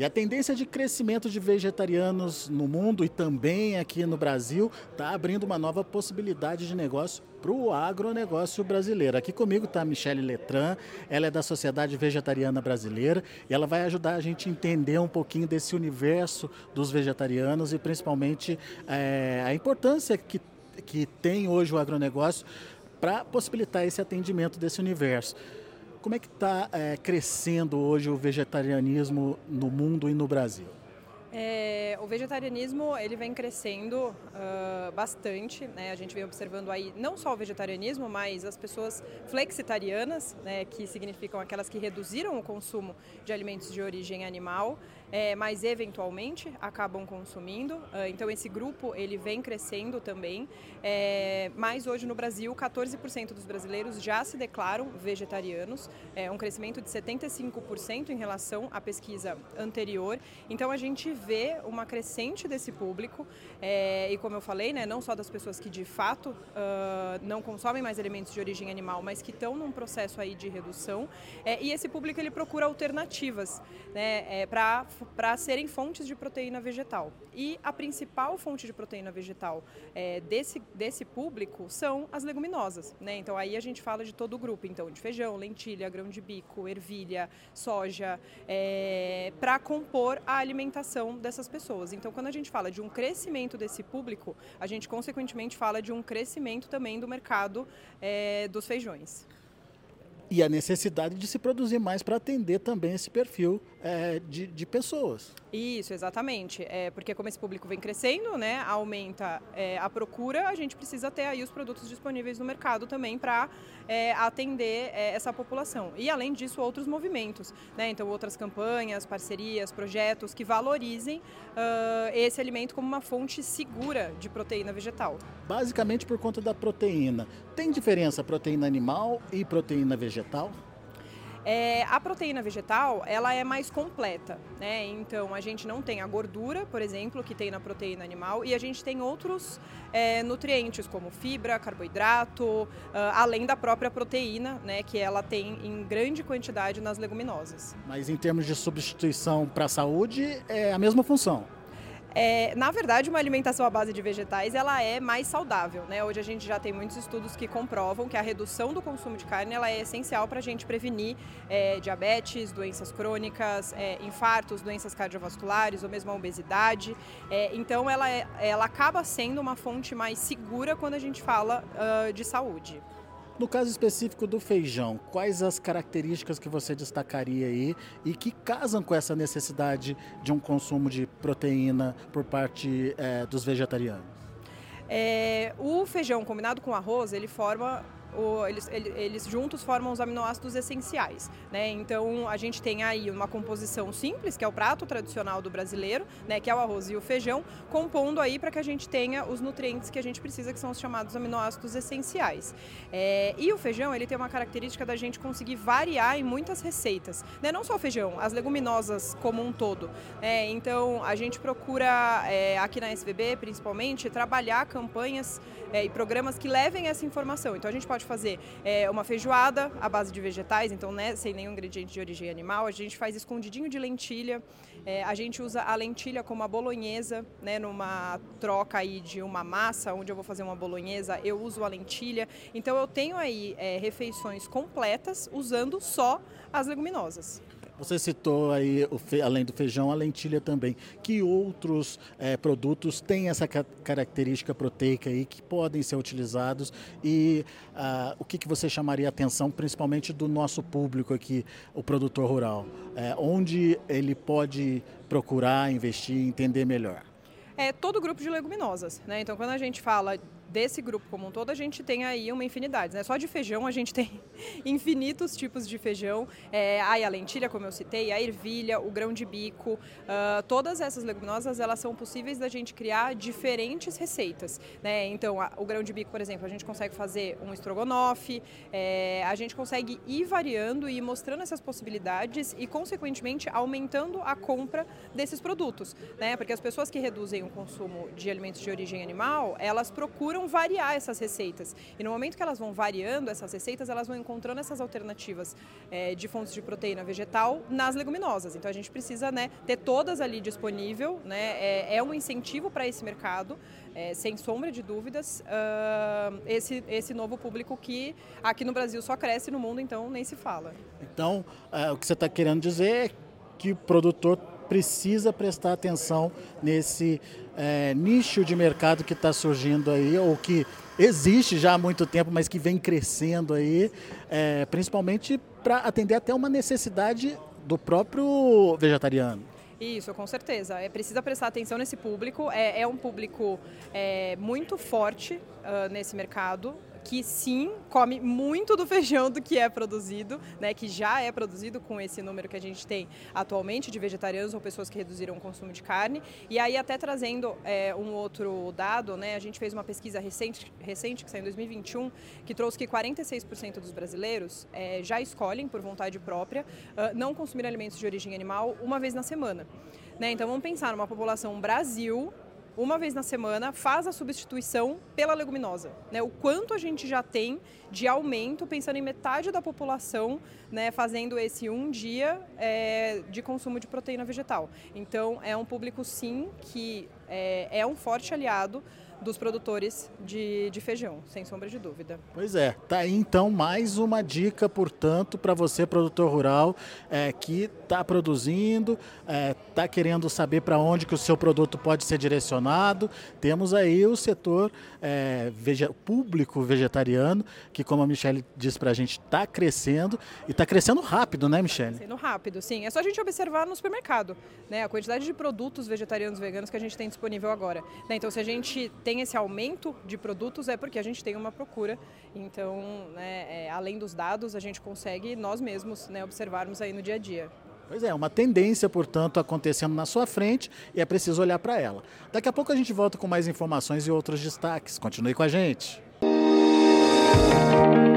E a tendência de crescimento de vegetarianos no mundo e também aqui no Brasil está abrindo uma nova possibilidade de negócio para o agronegócio brasileiro. Aqui comigo está a Michele Letran, ela é da Sociedade Vegetariana Brasileira e ela vai ajudar a gente a entender um pouquinho desse universo dos vegetarianos e principalmente é, a importância que, que tem hoje o agronegócio para possibilitar esse atendimento desse universo. Como é que está é, crescendo hoje o vegetarianismo no mundo e no Brasil? É, o vegetarianismo ele vem crescendo uh, bastante, né? A gente vem observando aí não só o vegetarianismo, mas as pessoas flexitarianas, né? Que significam aquelas que reduziram o consumo de alimentos de origem animal é, mas eventualmente acabam consumindo. Uh, então esse grupo ele vem crescendo também. É, mas hoje no Brasil 14% dos brasileiros já se declaram vegetarianos, é um crescimento de 75% em relação à pesquisa anterior. Então a gente vê uma crescente desse público é, e como eu falei, né, não só das pessoas que de fato uh, não consomem mais alimentos de origem animal, mas que estão num processo aí de redução. É, e esse público ele procura alternativas né, é, para para serem fontes de proteína vegetal. E a principal fonte de proteína vegetal é, desse, desse público são as leguminosas. Né? Então aí a gente fala de todo o grupo, então de feijão, lentilha, grão de bico, ervilha, soja, é, para compor a alimentação dessas pessoas. Então quando a gente fala de um crescimento desse público, a gente consequentemente fala de um crescimento também do mercado é, dos feijões e a necessidade de se produzir mais para atender também esse perfil é, de, de, pessoas. Isso, exatamente. É, porque como esse público vem crescendo, né, aumenta é, a procura, a gente precisa ter aí os produtos disponíveis no mercado também para é, atender é, essa população. E além disso, outros movimentos, né, então outras campanhas, parcerias, projetos que valorizem uh, esse alimento como uma fonte segura de proteína vegetal. Basicamente por conta da proteína. Tem diferença proteína animal e proteína vegetal? É, a proteína vegetal, ela é mais completa, né? Então, a gente não tem a gordura, por exemplo, que tem na proteína animal, e a gente tem outros é, nutrientes, como fibra, carboidrato, uh, além da própria proteína, né? Que ela tem em grande quantidade nas leguminosas. Mas em termos de substituição para a saúde, é a mesma função? É, na verdade, uma alimentação à base de vegetais ela é mais saudável. Né? Hoje a gente já tem muitos estudos que comprovam que a redução do consumo de carne ela é essencial para a gente prevenir é, diabetes, doenças crônicas, é, infartos, doenças cardiovasculares ou mesmo a obesidade. É, então, ela, é, ela acaba sendo uma fonte mais segura quando a gente fala uh, de saúde. No caso específico do feijão, quais as características que você destacaria aí e que casam com essa necessidade de um consumo de proteína por parte é, dos vegetarianos? É, o feijão combinado com arroz, ele forma o, eles, eles, juntos formam os aminoácidos essenciais. Né? Então a gente tem aí uma composição simples, que é o prato tradicional do brasileiro, né? que é o arroz e o feijão, compondo aí para que a gente tenha os nutrientes que a gente precisa, que são os chamados aminoácidos essenciais. É, e o feijão ele tem uma característica da gente conseguir variar em muitas receitas. Né? Não só o feijão, as leguminosas como um todo. É, então a gente procura é, aqui na SVB principalmente trabalhar campanhas é, e programas que levem essa informação. Então a gente pode pode fazer é, uma feijoada à base de vegetais, então né, sem nenhum ingrediente de origem animal. A gente faz escondidinho de lentilha. É, a gente usa a lentilha como a bolonhesa, né, numa troca aí de uma massa, onde eu vou fazer uma bolonhesa, eu uso a lentilha. Então eu tenho aí é, refeições completas usando só as leguminosas. Você citou aí, além do feijão, a lentilha também. Que outros é, produtos têm essa característica proteica aí que podem ser utilizados e uh, o que, que você chamaria a atenção, principalmente do nosso público aqui, o produtor rural? É, onde ele pode procurar, investir, entender melhor? É todo grupo de leguminosas, né? Então, quando a gente fala desse grupo como um todo, a gente tem aí uma infinidade. Né? Só de feijão a gente tem infinitos tipos de feijão. É, a lentilha, como eu citei, a ervilha, o grão de bico. Uh, todas essas leguminosas, elas são possíveis da gente criar diferentes receitas. Né? Então, a, o grão de bico, por exemplo, a gente consegue fazer um estrogonofe, é, a gente consegue ir variando e ir mostrando essas possibilidades e, consequentemente, aumentando a compra desses produtos. Né? Porque as pessoas que reduzem o consumo de alimentos de origem animal, elas procuram decidiram variar essas receitas. E no momento que elas vão variando essas receitas, elas vão encontrando essas alternativas é, de fontes de proteína vegetal nas leguminosas. Então a gente precisa né, ter todas ali disponível, né, é, é um incentivo para esse mercado, é, sem sombra de dúvidas, uh, esse, esse novo público que aqui no Brasil só cresce no mundo, então nem se fala. Então, uh, o que você está querendo dizer é que o produtor precisa prestar atenção nesse é, nicho de mercado que está surgindo aí, ou que existe já há muito tempo, mas que vem crescendo aí, é, principalmente para atender até uma necessidade do próprio vegetariano. Isso, com certeza. É precisa prestar atenção nesse público. É, é um público é, muito forte uh, nesse mercado que sim come muito do feijão do que é produzido, né, que já é produzido com esse número que a gente tem atualmente de vegetarianos ou pessoas que reduziram o consumo de carne. E aí até trazendo é, um outro dado, né, a gente fez uma pesquisa recente, recente que saiu em 2021 que trouxe que 46% dos brasileiros é, já escolhem por vontade própria uh, não consumir alimentos de origem animal uma vez na semana. Né? Então vamos pensar numa população Brasil uma vez na semana, faz a substituição pela leguminosa. Né? O quanto a gente já tem de aumento, pensando em metade da população, né, fazendo esse um dia é, de consumo de proteína vegetal. Então, é um público, sim, que é, é um forte aliado dos produtores de, de feijão, sem sombra de dúvida. Pois é, tá aí então mais uma dica, portanto, para você, produtor rural, é, que está produzindo, está é, tá querendo saber para onde que o seu produto pode ser direcionado. Temos aí o setor é, público vegetariano, que como a Michelle disse para a gente, está crescendo e está crescendo rápido, né, Michelle? Está crescendo rápido, sim. É só a gente observar no supermercado, né, a quantidade de produtos vegetarianos veganos que a gente tem disponível agora. Né? Então, se a gente tem tem esse aumento de produtos é porque a gente tem uma procura. Então, né, é, além dos dados, a gente consegue nós mesmos né, observarmos aí no dia a dia. Pois é, uma tendência, portanto, acontecendo na sua frente e é preciso olhar para ela. Daqui a pouco a gente volta com mais informações e outros destaques. Continue com a gente. Música